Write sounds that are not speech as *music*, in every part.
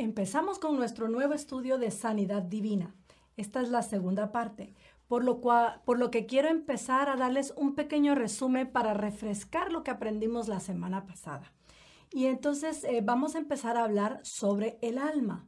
Empezamos con nuestro nuevo estudio de sanidad divina. Esta es la segunda parte, por lo, cual, por lo que quiero empezar a darles un pequeño resumen para refrescar lo que aprendimos la semana pasada. Y entonces eh, vamos a empezar a hablar sobre el alma.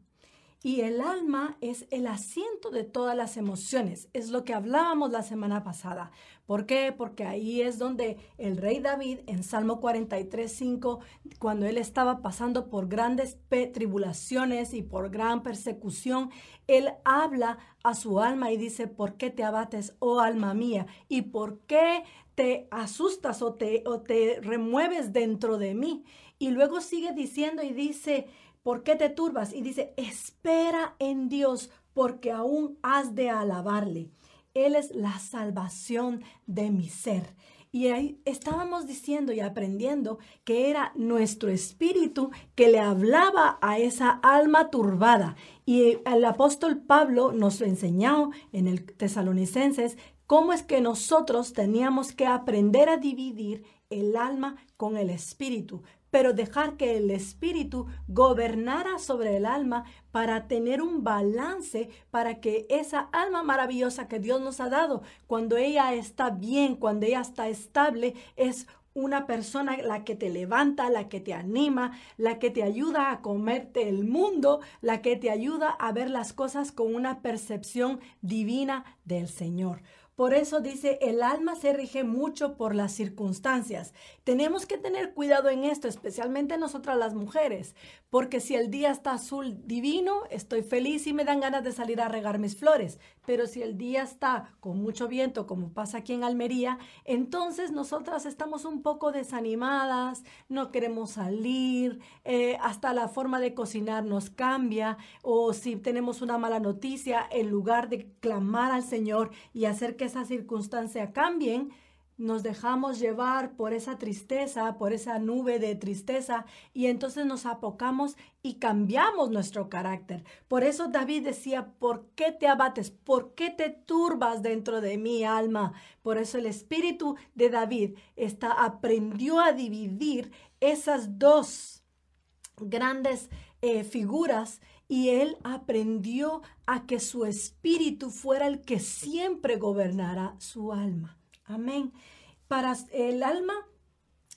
Y el alma es el asiento de todas las emociones. Es lo que hablábamos la semana pasada. ¿Por qué? Porque ahí es donde el rey David en Salmo 43, 5, cuando él estaba pasando por grandes tribulaciones y por gran persecución, él habla a su alma y dice, ¿por qué te abates, oh alma mía? ¿Y por qué te asustas o te, o te remueves dentro de mí? Y luego sigue diciendo y dice, ¿Por qué te turbas? Y dice, espera en Dios porque aún has de alabarle. Él es la salvación de mi ser. Y ahí estábamos diciendo y aprendiendo que era nuestro espíritu que le hablaba a esa alma turbada. Y el apóstol Pablo nos enseñó en el Tesalonicenses cómo es que nosotros teníamos que aprender a dividir el alma con el espíritu pero dejar que el espíritu gobernara sobre el alma para tener un balance, para que esa alma maravillosa que Dios nos ha dado, cuando ella está bien, cuando ella está estable, es una persona la que te levanta, la que te anima, la que te ayuda a comerte el mundo, la que te ayuda a ver las cosas con una percepción divina del Señor. Por eso dice, el alma se rige mucho por las circunstancias. Tenemos que tener cuidado en esto, especialmente nosotras las mujeres, porque si el día está azul divino, estoy feliz y me dan ganas de salir a regar mis flores. Pero si el día está con mucho viento, como pasa aquí en Almería, entonces nosotras estamos un poco desanimadas, no queremos salir, eh, hasta la forma de cocinar nos cambia, o si tenemos una mala noticia, en lugar de clamar al Señor y hacer que esa circunstancia cambien, nos dejamos llevar por esa tristeza, por esa nube de tristeza, y entonces nos apocamos y cambiamos nuestro carácter. Por eso David decía, ¿por qué te abates? ¿Por qué te turbas dentro de mi alma? Por eso el espíritu de David está, aprendió a dividir esas dos grandes eh, figuras y él aprendió a que su espíritu fuera el que siempre gobernara su alma. Amén. Para el alma,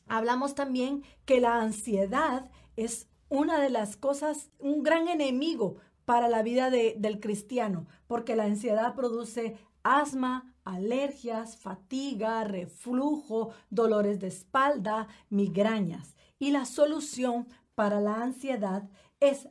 hablamos también que la ansiedad es una de las cosas, un gran enemigo para la vida del cristiano, porque la ansiedad produce asma, alergias, fatiga, reflujo, dolores de espalda, migrañas. Y la solución para la ansiedad es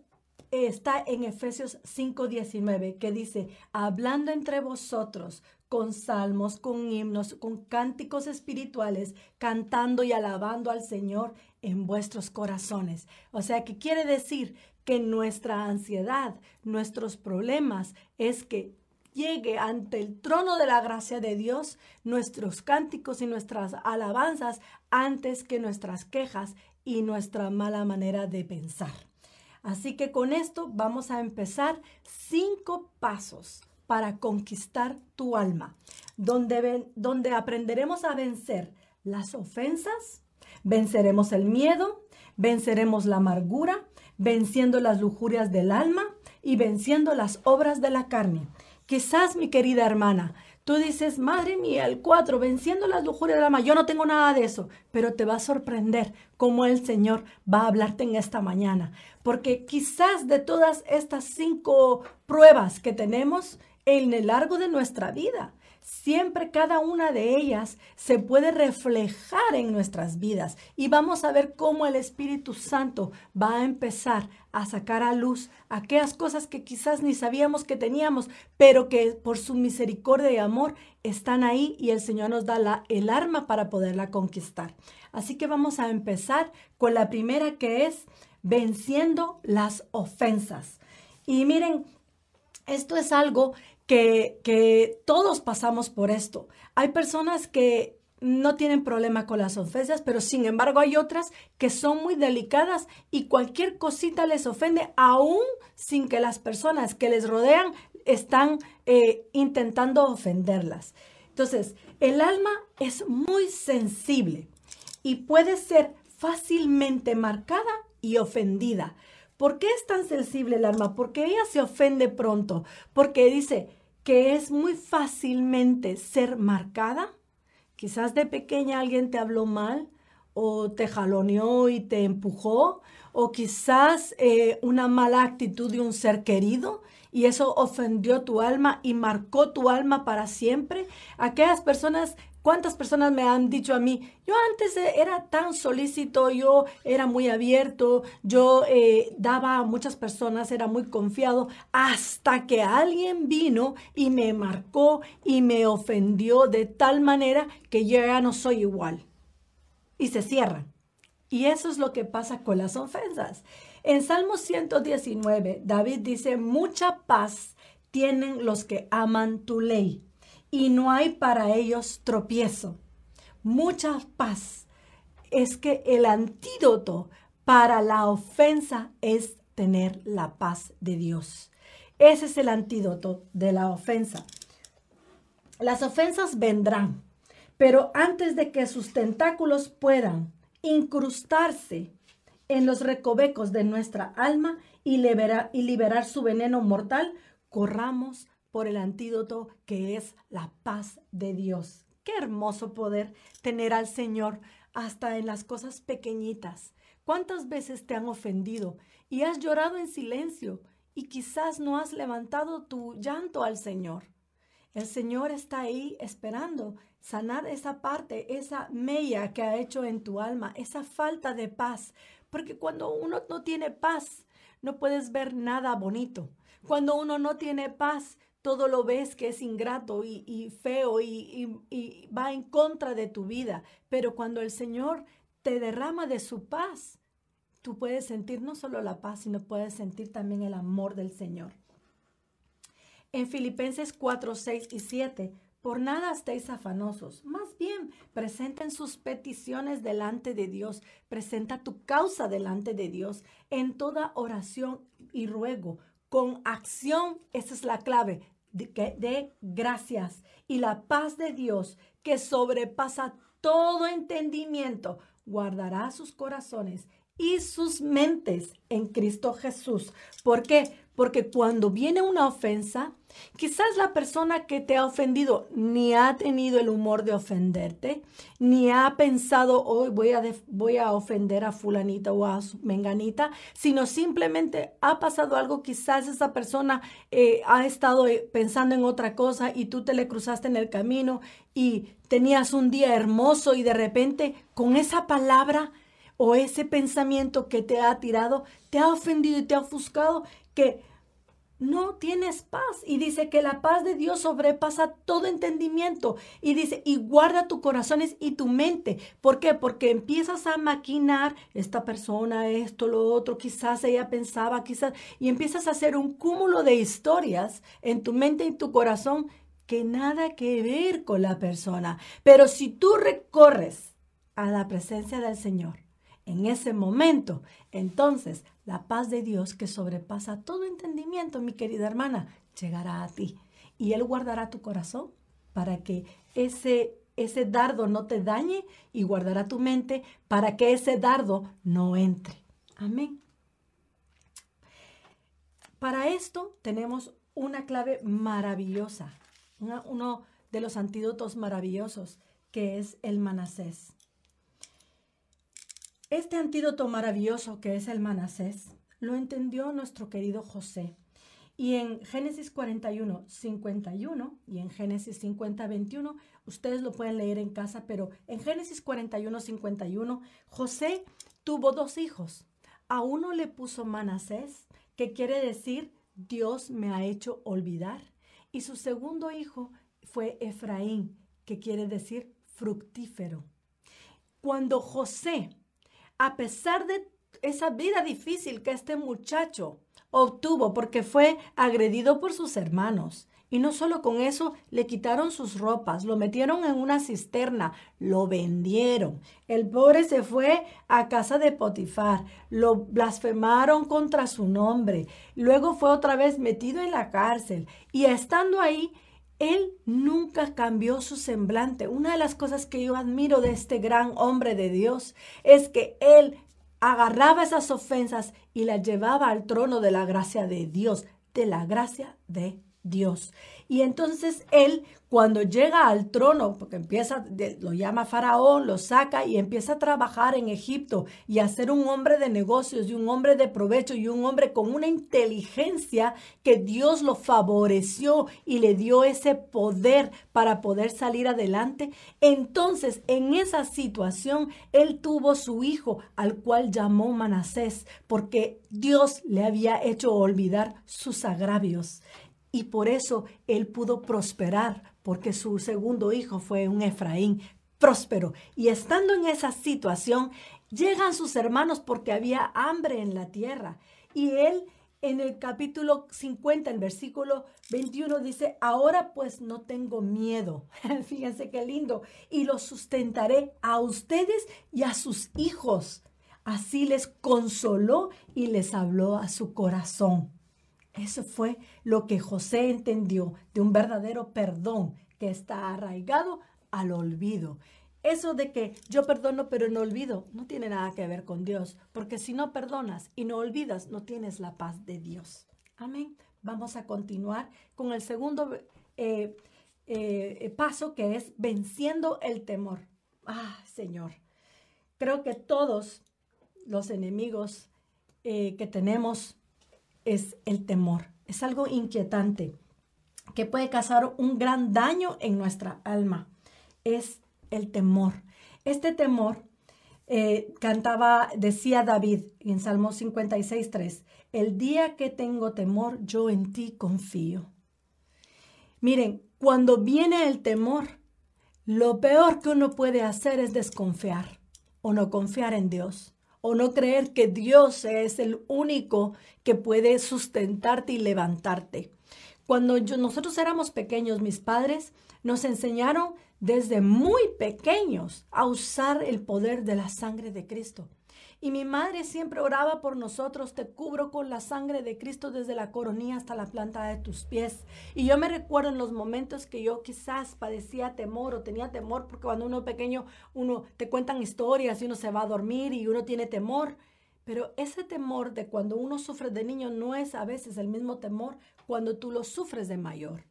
está en Efesios 5:19, que dice, hablando entre vosotros con salmos, con himnos, con cánticos espirituales, cantando y alabando al Señor en vuestros corazones. O sea, que quiere decir que nuestra ansiedad, nuestros problemas, es que llegue ante el trono de la gracia de Dios nuestros cánticos y nuestras alabanzas antes que nuestras quejas y nuestra mala manera de pensar. Así que con esto vamos a empezar cinco pasos para conquistar tu alma, donde, donde aprenderemos a vencer las ofensas, venceremos el miedo, venceremos la amargura, venciendo las lujurias del alma y venciendo las obras de la carne. Quizás, mi querida hermana, Tú dices, madre mía, el 4, venciendo las lujurias del alma. Yo no tengo nada de eso, pero te va a sorprender cómo el Señor va a hablarte en esta mañana. Porque quizás de todas estas cinco pruebas que tenemos en el largo de nuestra vida, siempre cada una de ellas se puede reflejar en nuestras vidas y vamos a ver cómo el Espíritu Santo va a empezar a sacar a luz aquellas cosas que quizás ni sabíamos que teníamos, pero que por su misericordia y amor están ahí y el Señor nos da el arma para poderla conquistar. Así que vamos a empezar con la primera que es venciendo las ofensas. Y miren, esto es algo que, todos pasamos por esto. Hay personas que no tienen problema con las ofensas, pero sin embargo hay otras que son muy delicadas y cualquier cosita les ofende, aún sin que las personas que les rodean están eh, intentando ofenderlas. Entonces, el alma es muy sensible y puede ser fácilmente marcada y ofendida ¿Por qué es tan sensible el alma? Porque ella se ofende pronto, porque dice que es muy fácilmente ser marcada. Quizás de pequeña alguien te habló mal o te jaloneó y te empujó, o quizás eh, una mala actitud de un ser querido y eso ofendió tu alma y marcó tu alma para siempre. Aquellas personas ¿Cuántas personas me han dicho a mí, yo antes era tan solícito, yo era muy abierto, yo eh, daba a muchas personas, era muy confiado, hasta que alguien vino y me marcó y me ofendió de tal manera que yo ya no soy igual? Y se cierran. Y eso es lo que pasa con las ofensas. En Salmo 119, David dice, mucha paz tienen los que aman tu ley y no hay para ellos tropiezo. Mucha paz. Es que el antídoto para la ofensa es tener la paz de Dios. Ese es el antídoto de la ofensa. Las ofensas vendrán, pero antes de que sus tentáculos puedan incrustarse en los recovecos de nuestra alma y liberar, y liberar su veneno mortal, corramos por el antídoto que es la paz de Dios. Qué hermoso poder tener al Señor hasta en las cosas pequeñitas. ¿Cuántas veces te han ofendido y has llorado en silencio y quizás no has levantado tu llanto al Señor? El Señor está ahí esperando sanar esa parte, esa mella que ha hecho en tu alma, esa falta de paz. Porque cuando uno no tiene paz, no puedes ver nada bonito. Cuando uno no tiene paz, todo lo ves que es ingrato y, feo y, y va en contra de tu vida. Pero cuando el Señor te derrama de su paz, tú puedes sentir no solo la paz, sino puedes sentir también el amor del Señor. En Filipenses 4, 6 y 7, por nada estéis afanosos, más bien presenten sus peticiones delante de Dios, presenta tu causa delante de Dios en toda oración y ruego, con acción, esa es la clave, de, gracias y la paz de Dios que sobrepasa todo entendimiento, guardará sus corazones y sus mentes en Cristo Jesús. ¿Por qué? Porque cuando viene una ofensa, quizás la persona que te ha ofendido ni ha tenido el humor de ofenderte, ni ha pensado hoy voy a, voy a ofender a fulanita o a menganita, sino simplemente ha pasado algo, quizás esa persona eh, ha estado eh, pensando en otra cosa y tú te le cruzaste en el camino y tenías un día hermoso y de repente con esa palabra o ese pensamiento que te ha tirado, te ha ofendido y te ha ofuscado, que no tienes paz. Y dice que la paz de Dios sobrepasa todo entendimiento. Y dice, y guarda tu corazones y tu mente. ¿Por qué? Porque empiezas a maquinar esta persona, esto, lo otro, quizás ella pensaba, quizás, y empiezas a hacer un cúmulo de historias en tu mente y tu corazón que nada que ver con la persona. Pero si tú recorres a la presencia del Señor, en ese momento, entonces la paz de Dios que sobrepasa todo entendimiento, mi querida hermana, llegará a ti y Él guardará tu corazón para que ese, ese dardo no te dañe y guardará tu mente para que ese dardo no entre. Amén. Para esto tenemos una clave maravillosa, uno de los antídotos maravillosos, que es el manasés. Este antídoto maravilloso que es el manasés lo entendió nuestro querido José. Y en Génesis 41, 51 y en Génesis 50, 21, ustedes lo pueden leer en casa, pero en Génesis 41, 51, José tuvo dos hijos. A uno le puso Manasés, que quiere decir Dios me ha hecho olvidar. Y su segundo hijo fue Efraín, que quiere decir fructífero. Cuando José a pesar de esa vida difícil que este muchacho obtuvo porque fue agredido por sus hermanos. Y no solo con eso, le quitaron sus ropas, lo metieron en una cisterna, lo vendieron. El pobre se fue a casa de Potifar, lo blasfemaron contra su nombre, luego fue otra vez metido en la cárcel y estando ahí, él nunca cambió su semblante. Una de las cosas que yo admiro de este gran hombre de Dios es que él agarraba esas ofensas y las llevaba al trono de la gracia de Dios, de la gracia de Dios. Y entonces él, cuando llega al trono, porque empieza, lo llama Faraón, lo saca y empieza a trabajar en Egipto y a ser un hombre de negocios y un hombre de provecho y un hombre con una inteligencia que Dios lo favoreció y le dio ese poder para poder salir adelante. Entonces, en esa situación, él tuvo su hijo, al cual llamó Manasés, porque Dios le había hecho olvidar sus agravios y por eso él pudo prosperar, porque su segundo hijo fue un Efraín próspero. Y estando en esa situación, llegan sus hermanos porque había hambre en la tierra. Y él en el capítulo 50, en versículo 21, dice, ahora pues no tengo miedo. *laughs* Fíjense qué lindo. Y los sustentaré a ustedes y a sus hijos. Así les consoló y les habló a su corazón. Eso fue lo que José entendió de un verdadero perdón que está arraigado al olvido. Eso de que yo perdono pero no olvido no tiene nada que ver con Dios, porque si no perdonas y no olvidas, no tienes la paz de Dios. Amén. Vamos a continuar con el segundo eh, eh, paso que es venciendo el temor. Ah, Señor, creo que todos los enemigos eh, que tenemos es el temor. Es algo inquietante que puede causar un gran daño en nuestra alma. Es el temor. Este temor eh, cantaba, decía David en Salmo 56, 3, el día que tengo temor, yo en ti confío. Miren, cuando viene el temor, lo peor que uno puede hacer es desconfiar o no confiar en Dios o no creer que Dios es el único que puede sustentarte y levantarte. Cuando nosotros éramos pequeños, mis padres nos enseñaron desde muy pequeños a usar el poder de la sangre de Cristo. Y mi madre siempre oraba por nosotros, te cubro con la sangre de Cristo desde la coronilla hasta la planta de tus pies. Y yo me recuerdo en los momentos que yo quizás padecía temor o tenía temor, porque cuando uno pequeño, uno te cuentan historias y uno se va a dormir y uno tiene temor. Pero ese temor de cuando uno sufre de niño no es a veces el mismo temor cuando tú lo sufres de mayor.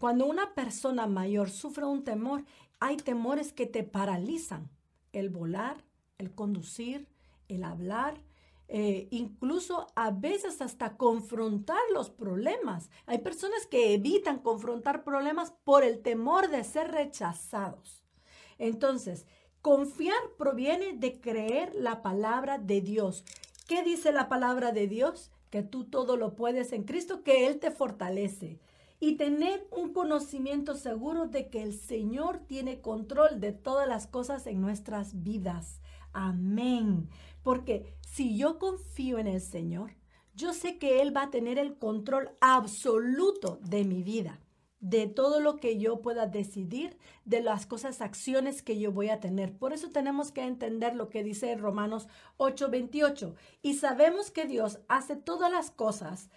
Cuando una persona mayor sufre un temor, hay temores que te paralizan. El volar, el conducir, el hablar, eh, incluso a veces hasta confrontar los problemas. Hay personas que evitan confrontar problemas por el temor de ser rechazados. Entonces, confiar proviene de creer la palabra de Dios. ¿Qué dice la palabra de Dios? Que tú todo lo puedes en Cristo, que Él te fortalece. Y tener un conocimiento seguro de que el Señor tiene control de todas las cosas en nuestras vidas. Amén. Porque si yo confío en el Señor, yo sé que Él va a tener el control absoluto de mi vida, de todo lo que yo pueda decidir, de las cosas, acciones que yo voy a tener. Por eso tenemos que entender lo que dice Romanos 8:28. Y sabemos que Dios hace todas las cosas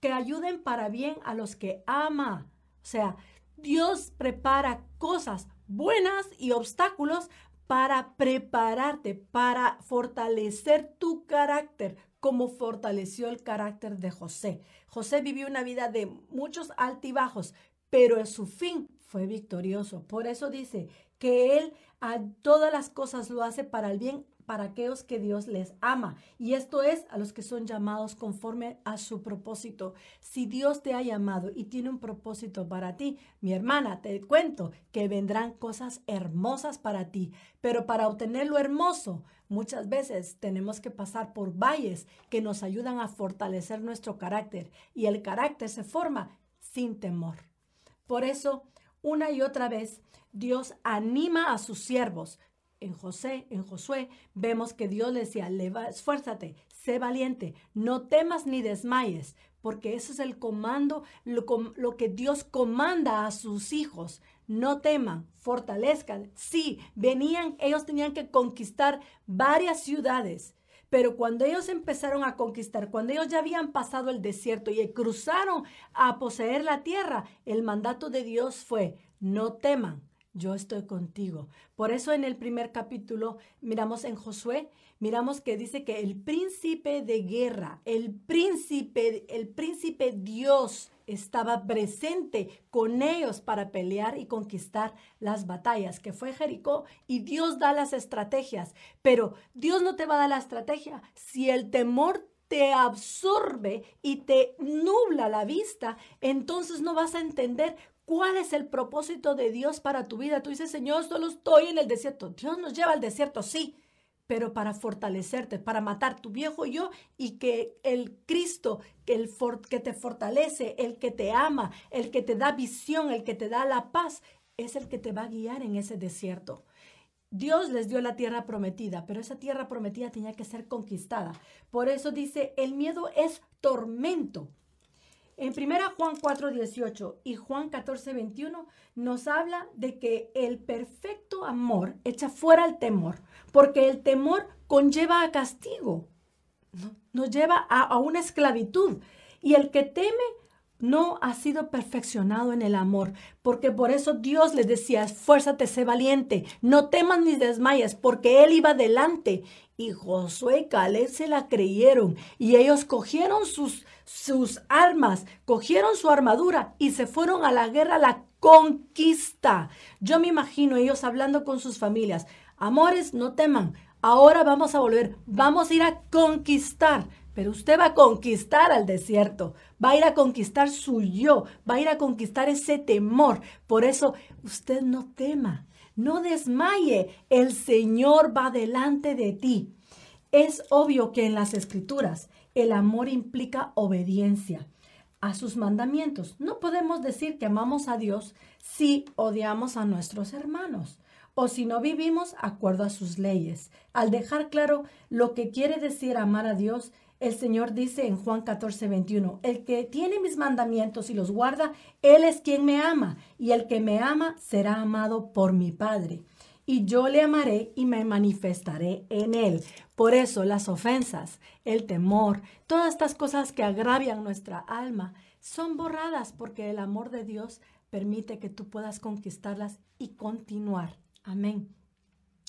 que ayuden para bien a los que ama. O sea, Dios prepara cosas buenas y obstáculos para prepararte, para fortalecer tu carácter, como fortaleció el carácter de José. José vivió una vida de muchos altibajos, pero en su fin fue victorioso. Por eso dice que él a todas las cosas lo hace para el bien para aquellos que Dios les ama. Y esto es a los que son llamados conforme a su propósito. Si Dios te ha llamado y tiene un propósito para ti, mi hermana, te cuento que vendrán cosas hermosas para ti. Pero para obtener lo hermoso, muchas veces tenemos que pasar por valles que nos ayudan a fortalecer nuestro carácter. Y el carácter se forma sin temor. Por eso, una y otra vez, Dios anima a sus siervos en José, en Josué, vemos que Dios le decía, esfuérzate, sé valiente, no temas ni desmayes, porque ese es el comando, lo, lo, que Dios comanda a sus hijos. No teman, fortalezcan. Sí, venían, ellos tenían que conquistar varias ciudades, pero cuando ellos empezaron a conquistar, cuando ellos ya habían pasado el desierto y cruzaron a poseer la tierra, el mandato de Dios fue, no teman, yo estoy contigo. Por eso en el primer capítulo miramos en Josué, miramos que dice que el príncipe de guerra, el príncipe, el príncipe Dios estaba presente con ellos para pelear y conquistar las batallas, que fue Jericó, y Dios da las estrategias, pero Dios no te va a dar la estrategia si el temor te absorbe y te nubla la vista, entonces no vas a entender cuál es el propósito de Dios para tu vida. Tú dices, Señor, solo estoy en el desierto. Dios nos lleva al desierto, sí, pero para fortalecerte, para matar tu viejo yo y que el Cristo, que, te fortalece, el que te ama, el que te da visión, el que te da la paz, es el que te va a guiar en ese desierto. Dios les dio la tierra prometida, pero esa tierra prometida tenía que ser conquistada. Por eso dice, el miedo es tormento. En 1 Juan 4, 18 y Juan 14, 21 nos habla de que el perfecto amor echa fuera el temor, porque el temor conlleva a castigo, nos lleva a, a una esclavitud. Y el que teme no ha sido perfeccionado en el amor, porque por eso Dios les decía, esfuérzate, sé valiente, no temas ni desmayes, porque Él iba delante. Y Josué y Caleb se la creyeron, y ellos cogieron sus, sus armas, cogieron su armadura y se fueron a la guerra, a la conquista. Yo me imagino ellos hablando con sus familias, amores, no teman, ahora vamos a volver, vamos a ir a conquistar. Pero usted va a conquistar al desierto, va a ir a conquistar su yo, va a ir a conquistar ese temor. Por eso usted no tema, no desmaye, el Señor va delante de ti. Es obvio que en las escrituras el amor implica obediencia a sus mandamientos. No podemos decir que amamos a Dios si odiamos a nuestros hermanos o si no vivimos acuerdo a sus leyes. Al dejar claro lo que quiere decir amar a Dios, el Señor dice en Juan 14, 21, el que tiene mis mandamientos y los guarda, Él es quien me ama, y el que me ama será amado por mi Padre. Y yo le amaré y me manifestaré en Él. Por eso las ofensas, el temor, todas estas cosas que agravian nuestra alma, son borradas porque el amor de Dios permite que tú puedas conquistarlas y continuar. Amén.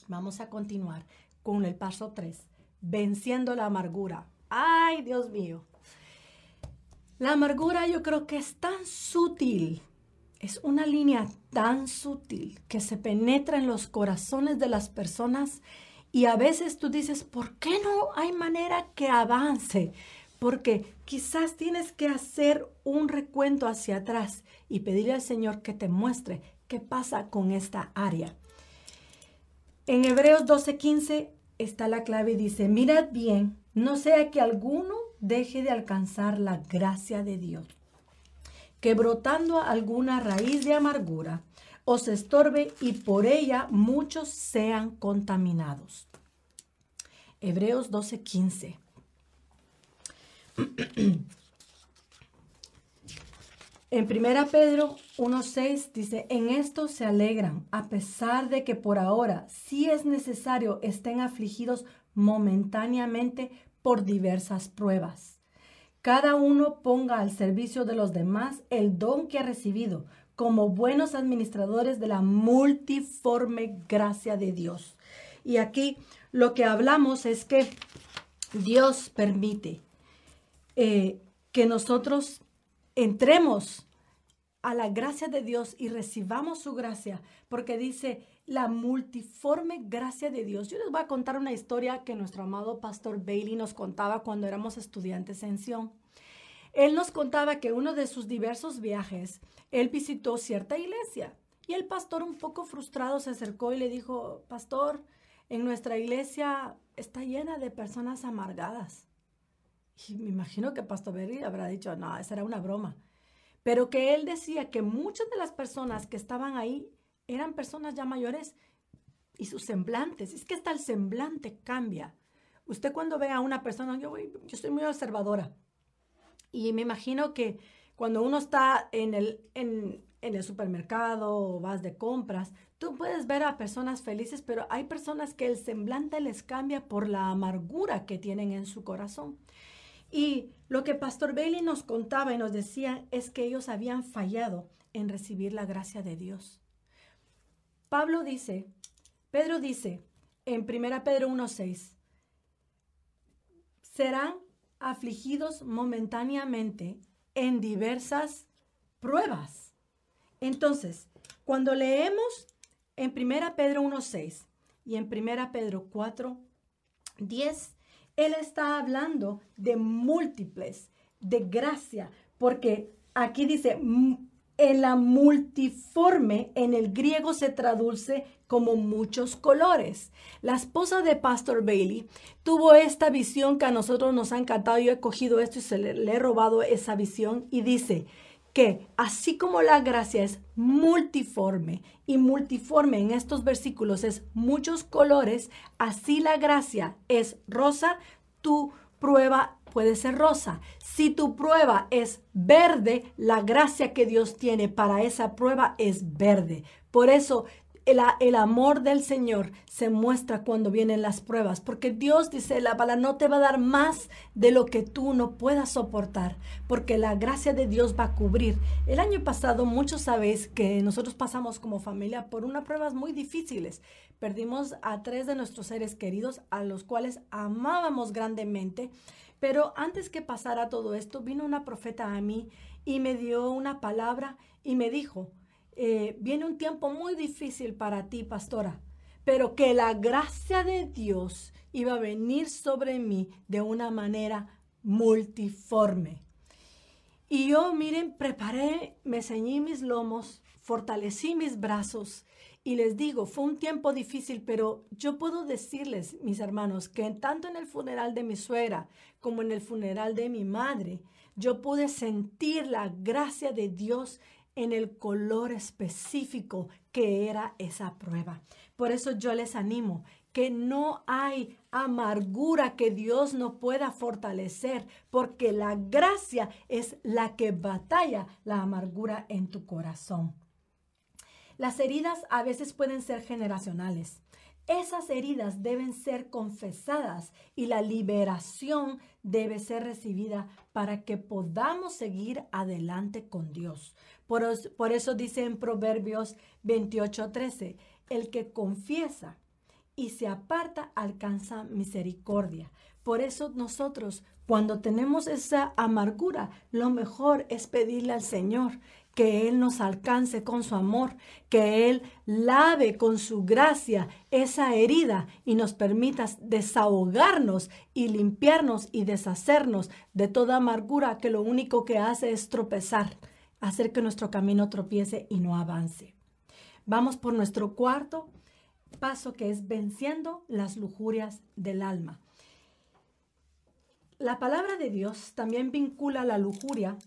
Vamos a continuar con el paso 3, venciendo la amargura. Ay, Dios mío. La amargura yo creo que es tan sutil, es una línea tan sutil que se penetra en los corazones de las personas y a veces tú dices, ¿por qué no hay manera que avance? Porque quizás tienes que hacer un recuento hacia atrás y pedirle al Señor que te muestre qué pasa con esta área. En Hebreos 12:15 está la clave y dice, mirad bien no sea que alguno deje de alcanzar la gracia de Dios, que brotando alguna raíz de amargura os estorbe y por ella muchos sean contaminados. Hebreos 12:15. *clears throat* En 1 Pedro 1.6 dice, en esto se alegran, a pesar de que por ahora, si es necesario, estén afligidos momentáneamente por diversas pruebas. Cada uno ponga al servicio de los demás el don que ha recibido como buenos administradores de la multiforme gracia de Dios. Y aquí lo que hablamos es que Dios permite eh, que nosotros entremos a la gracia de Dios y recibamos su gracia, porque dice la multiforme gracia de Dios. Yo les voy a contar una historia que nuestro amado pastor Bailey nos contaba cuando éramos estudiantes en Sion. Él nos contaba que uno de sus diversos viajes, él visitó cierta iglesia y el pastor un poco frustrado se acercó y le dijo, pastor, en nuestra iglesia está llena de personas amargadas. Y me imagino que Pastor Bailey habrá dicho, no, esa era una broma pero que él decía que muchas de las personas que estaban ahí eran personas ya mayores y sus semblantes, es que hasta el semblante cambia. Usted cuando ve a una persona, yo, estoy muy observadora y me imagino que cuando uno está en el, en, en el supermercado o vas de compras, tú puedes ver a personas felices, pero hay personas que el semblante les cambia por la amargura que tienen en su corazón. Y lo que Pastor Bailey nos contaba y nos decía es que ellos habían fallado en recibir la gracia de Dios. Pablo dice, Pedro dice en 1 Pedro 1.6, serán afligidos momentáneamente en diversas pruebas. Entonces, cuando leemos en 1 Pedro 1.6 y en 1 Pedro 4.10, él está hablando de múltiples, de gracia, porque aquí dice, en la multiforme, en el griego se traduce como muchos colores. La esposa de Pastor Bailey tuvo esta visión que a nosotros nos ha encantado. Yo he cogido esto y se le, le he robado esa visión y dice que así como la gracia es multiforme y multiforme en estos versículos es muchos colores, así la gracia es rosa, tu prueba puede ser rosa. Si tu prueba es verde, la gracia que Dios tiene para esa prueba es verde. Por eso el, amor del Señor se muestra cuando vienen las pruebas, porque Dios dice la bala no te va a dar más de lo que tú no puedas soportar, porque la gracia de Dios va a cubrir. El año pasado muchos sabéis que nosotros pasamos como familia por unas pruebas muy difíciles. Perdimos a tres de nuestros seres queridos, a los cuales amábamos grandemente. Pero antes que pasara todo esto, vino una profeta a mí y me dio una palabra y me dijo, eh, viene un tiempo muy difícil para ti, pastora, pero que la gracia de Dios iba a venir sobre mí de una manera multiforme. Y yo, miren, preparé, me ceñí mis lomos, fortalecí mis brazos y les digo, fue un tiempo difícil, pero yo puedo decirles, mis hermanos, que tanto en el funeral de mi suegra como en el funeral de mi madre, yo pude sentir la gracia de Dios en el color específico que era esa prueba. Por eso yo les animo que no hay amargura que Dios no pueda fortalecer, porque la gracia es la que batalla la amargura en tu corazón. Las heridas a veces pueden ser generacionales. Esas heridas deben ser confesadas y la liberación debe ser recibida para que podamos seguir adelante con Dios. Por, eso dice en Proverbios 28:13, el que confiesa y se aparta alcanza misericordia. Por eso nosotros, cuando tenemos esa amargura, lo mejor es pedirle al Señor que Él nos alcance con su amor, que Él lave con su gracia esa herida y nos permita desahogarnos y limpiarnos y deshacernos de toda amargura que lo único que hace es tropezar hacer que nuestro camino tropiece y no avance. Vamos por nuestro cuarto paso que es venciendo las lujurias del alma. La palabra de Dios también vincula la lujuria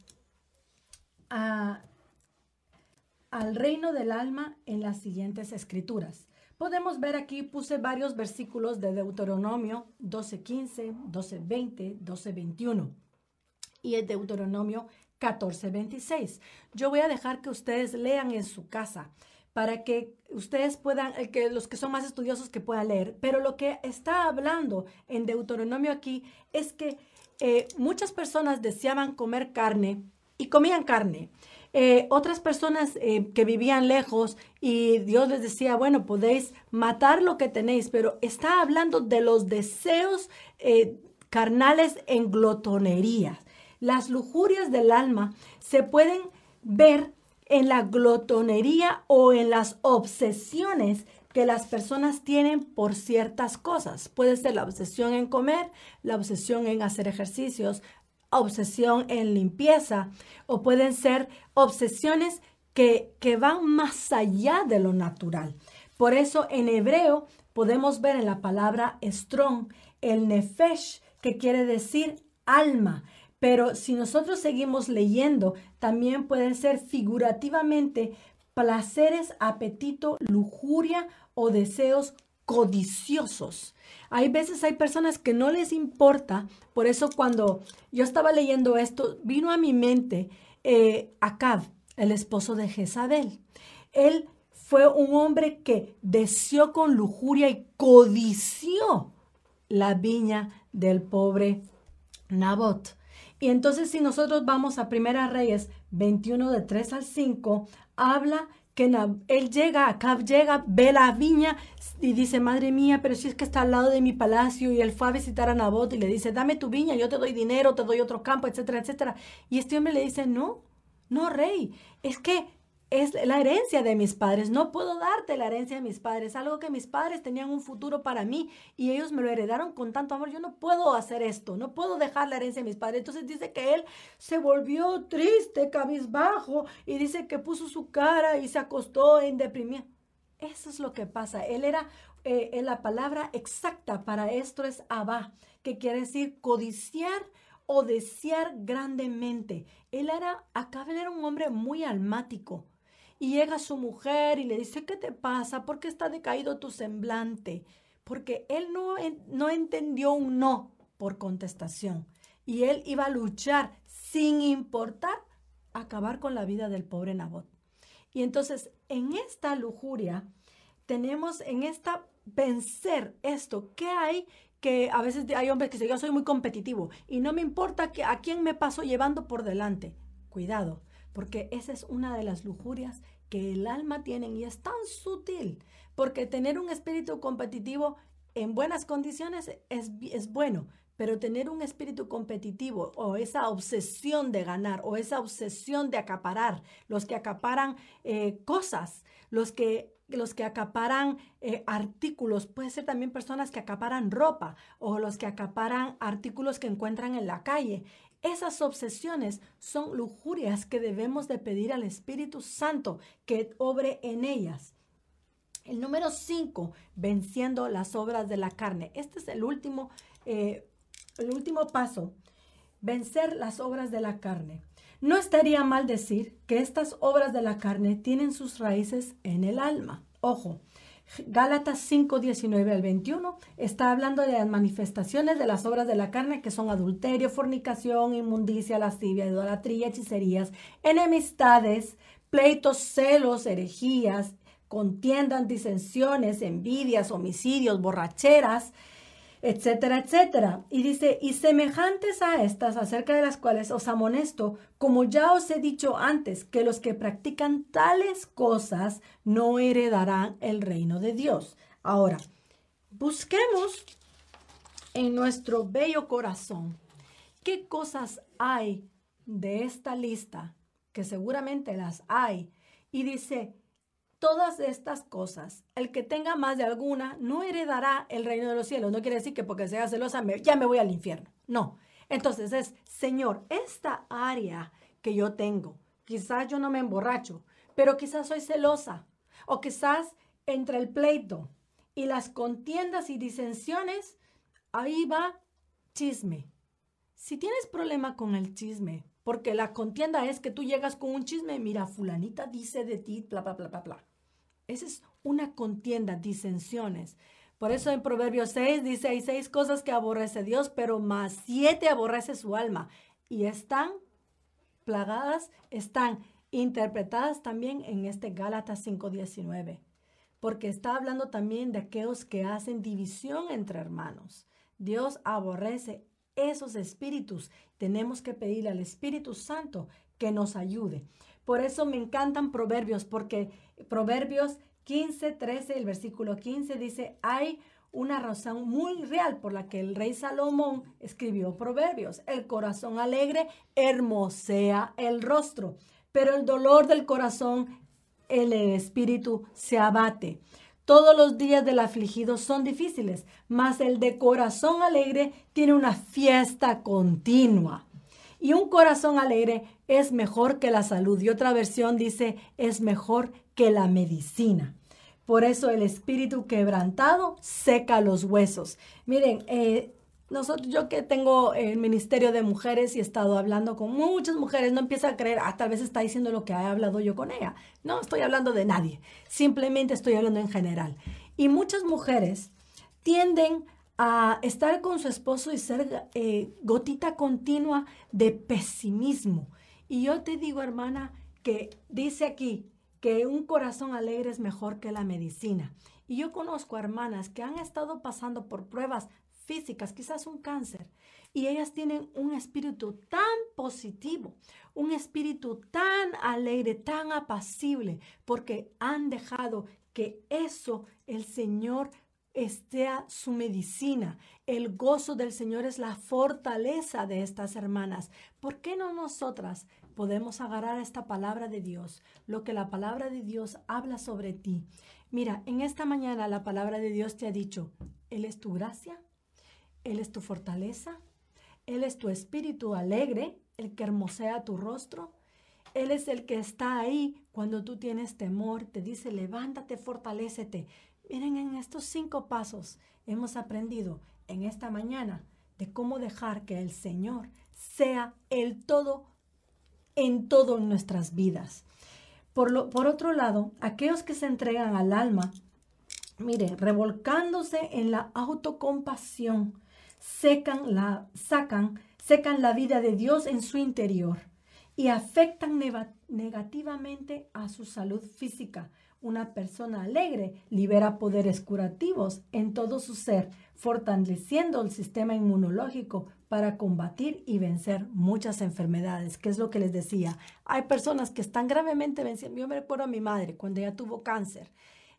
al reino del alma en las siguientes escrituras. Podemos ver aquí, puse varios versículos de Deuteronomio 12.15, 12.20, 12.21 y el Deuteronomio 14:26. Yo voy a dejar que ustedes lean en su casa para que ustedes puedan, eh, que los que son más estudiosos que puedan leer. Pero lo que está hablando en Deuteronomio aquí es que eh, muchas personas deseaban comer carne y comían carne. Eh, otras personas que vivían lejos y Dios les decía, bueno, podéis matar lo que tenéis, pero está hablando de los deseos carnales en glotonería. Las lujurias del alma se pueden ver en la glotonería o en las obsesiones que las personas tienen por ciertas cosas. Puede ser la obsesión en comer, la obsesión en hacer ejercicios, obsesión en limpieza o pueden ser obsesiones que, que van más allá de lo natural. Por eso en hebreo podemos ver en la palabra strong el nefesh, que quiere decir alma. Pero si nosotros seguimos leyendo, también pueden ser figurativamente placeres, apetito, lujuria o deseos codiciosos. Hay veces hay personas que no les importa, por eso cuando yo estaba leyendo esto, vino a mi mente eh, el esposo de Jezabel. Él fue un hombre que deseó con lujuria y codició la viña del pobre Nabot. Y entonces si nosotros vamos a Primera Reyes 21 de 3 al 5, habla que él llega, acá llega, ve la viña y dice, madre mía, pero si es que está al lado de mi palacio y él fue a visitar a Nabot y le dice, dame tu viña, yo te doy dinero, te doy otro campo, etcétera, etcétera. Y este hombre le dice, no, no, rey, es que es la herencia de mis padres. No puedo darte la herencia de mis padres. Algo que mis padres tenían un futuro para mí y ellos me lo heredaron con tanto amor. Yo no puedo hacer esto. No puedo dejar la herencia de mis padres. Entonces dice que él se volvió triste, cabizbajo y dice que puso su cara y se acostó en deprimir. Eso es lo que pasa. Él era, eh, la palabra exacta para esto es abá, que quiere decir codiciar o desear grandemente. Él era, acá él era un hombre muy almático y llega su mujer y le dice, ¿qué te pasa? ¿Por qué está decaído tu semblante? Porque él no, no entendió un no por contestación. Y él iba a luchar sin importar acabar con la vida del pobre Nabot. Y entonces, en esta lujuria, tenemos en esta vencer esto. ¿Qué hay? Que a veces hay hombres que dicen, yo soy muy competitivo y no me importa que, a quién me paso llevando por delante. Cuidado, porque esa es una de las lujurias que el alma tiene y es tan sutil, porque tener un espíritu competitivo en buenas condiciones es, es bueno, pero tener un espíritu competitivo o esa obsesión de ganar o esa obsesión de acaparar, los que acaparan eh, cosas, los que los que acaparan eh, artículos, puede ser también personas que acaparan ropa o los que acaparan artículos que encuentran en la calle. Esas obsesiones son lujurias que debemos de pedir al Espíritu Santo que obre en ellas. El número 5, venciendo las obras de la carne. Este es el último, eh, el último paso, vencer las obras de la carne. No estaría mal decir que estas obras de la carne tienen sus raíces en el alma. Ojo, Gálatas 5, 19 al 21 está hablando de las manifestaciones de las obras de la carne que son adulterio, fornicación, inmundicia, lascivia, idolatría, hechicerías, enemistades, pleitos, celos, herejías, contiendas, disensiones, envidias, homicidios, borracheras, etcétera, etcétera. Y dice, y semejantes a estas, acerca de las cuales os amonesto, como ya os he dicho antes, que los que practican tales cosas no heredarán el reino de Dios. Ahora, busquemos en nuestro bello corazón qué cosas hay de esta lista, que seguramente las hay, y dice, todas estas cosas. El que tenga más de alguna no heredará el reino de los cielos. No quiere decir que porque sea celosa ya me voy al infierno. No. Entonces es, Señor, esta área que yo tengo, quizás yo no me emborracho, pero quizás soy celosa. O quizás entre el pleito y las contiendas y disensiones, ahí va chisme. Si tienes problema con el chisme, porque la contienda es que tú llegas con un chisme, mira, fulanita dice de ti, bla, bla, bla, bla, bla. Esa es una contienda, disensiones. Por eso en Proverbios 6 dice, hay seis cosas que aborrece Dios, pero más siete aborrece su alma. Y están plagadas, están interpretadas también en este Gálatas 5.19. Porque está hablando también de aquellos que hacen división entre hermanos. Dios aborrece esos espíritus. Tenemos que pedirle al Espíritu Santo que nos ayude. Por eso me encantan proverbios, porque proverbios 15, 13, el versículo 15 dice, hay una razón muy real por la que el rey Salomón escribió proverbios. El corazón alegre hermosea el rostro, pero el dolor del corazón, el espíritu se abate. Todos los días del afligido son difíciles, mas el de corazón alegre tiene una fiesta continua. Y un corazón alegre es mejor que la salud. Y otra versión dice, es mejor que la medicina. Por eso el espíritu quebrantado seca los huesos. Miren, eh, nosotros, yo que tengo el ministerio de mujeres y he estado hablando con muchas mujeres, no empieza a creer, ah, tal vez está diciendo lo que he hablado yo con ella. No, estoy hablando de nadie. Simplemente estoy hablando en general. Y muchas mujeres tienden a estar con su esposo y ser eh, gotita continua de pesimismo. Y yo te digo, hermana, que dice aquí que un corazón alegre es mejor que la medicina. Y yo conozco hermanas que han estado pasando por pruebas físicas, quizás un cáncer, y ellas tienen un espíritu tan positivo, un espíritu tan alegre, tan apacible, porque han dejado que eso el Señor esté su medicina. El gozo del Señor es la fortaleza de estas hermanas. ¿Por qué no nosotras podemos agarrar esta palabra de Dios, lo que la palabra de Dios habla sobre ti? Mira, en esta mañana la palabra de Dios te ha dicho, Él es tu gracia, Él es tu fortaleza, Él es tu espíritu alegre, el que hermosea tu rostro. Él es el que está ahí cuando tú tienes temor, te dice, levántate, fortalécete. Miren, en estos cinco pasos hemos aprendido en esta mañana de cómo dejar que el Señor sea el todo en todo en nuestras vidas. Por, lo, por otro lado, aquellos que se entregan al alma, mire, revolcándose en la autocompasión, secan la, sacan, secan la vida de Dios en su interior y afectan negativamente a su salud física, una persona alegre libera poderes curativos en todo su ser, fortaleciendo el sistema inmunológico para combatir y vencer muchas enfermedades, que es lo que les decía. Hay personas que están gravemente venciendo. Yo me recuerdo a mi madre cuando ella tuvo cáncer.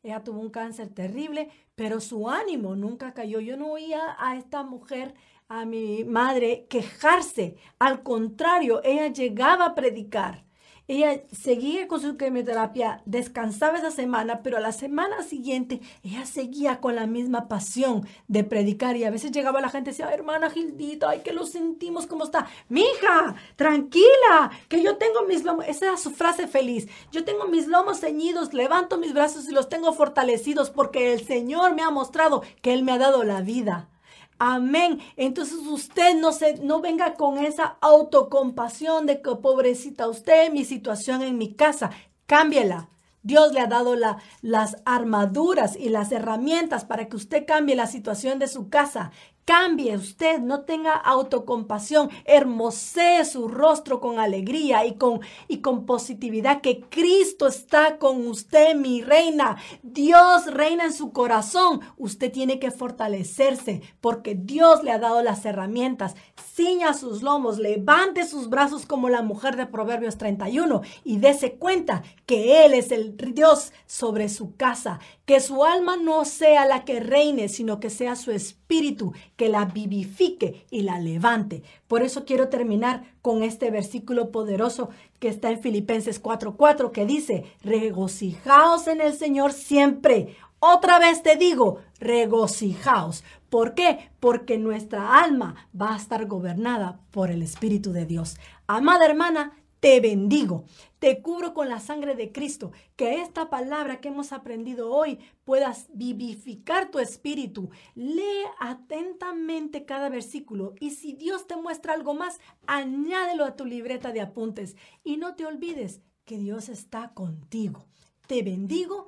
Ella tuvo un cáncer terrible, pero su ánimo nunca cayó. Yo no oía a esta mujer, a mi madre, quejarse. Al contrario, ella llegaba a predicar ella seguía con su quimioterapia, descansaba esa semana, pero a la semana siguiente ella seguía con la misma pasión de predicar y a veces llegaba la gente y decía, hermana Gildita, ay, que lo sentimos, ¿cómo está? Mija, tranquila, que yo tengo mis lomos, esa era su frase feliz, yo tengo mis lomos ceñidos, levanto mis brazos y los tengo fortalecidos porque el Señor me ha mostrado que Él me ha dado la vida. Amén. Entonces usted no se no venga con esa autocompasión de que pobrecita usted, mi situación en mi casa. Cámbiela. Dios le ha dado la, las armaduras y las herramientas para que usted cambie la situación de su casa. Cambie usted, no tenga autocompasión, hermosee su rostro con alegría y con, y con positividad, que Cristo está con usted, mi reina. Dios reina en su corazón. Usted tiene que fortalecerse porque Dios le ha dado las herramientas. Ciña sus lomos, levante sus brazos como la mujer de Proverbios 31 y dése cuenta que Él es el Dios sobre su casa, que su alma no sea la que reine, sino que sea su espíritu que la vivifique y la levante. Por eso quiero terminar con este versículo poderoso que está en Filipenses 4:4 que dice, regocijaos en el Señor siempre. Otra vez te digo, regocijaos. ¿Por qué? Porque nuestra alma va a estar gobernada por el Espíritu de Dios. Amada hermana, te bendigo, te cubro con la sangre de Cristo, que esta palabra que hemos aprendido hoy puedas vivificar tu espíritu. Lee atentamente cada versículo y si Dios te muestra algo más, añádelo a tu libreta de apuntes y no te olvides que Dios está contigo. Te bendigo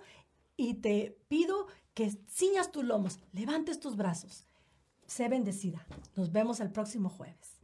y te pido que ciñas tus lomos, levantes tus brazos. Sé bendecida. Nos vemos el próximo jueves.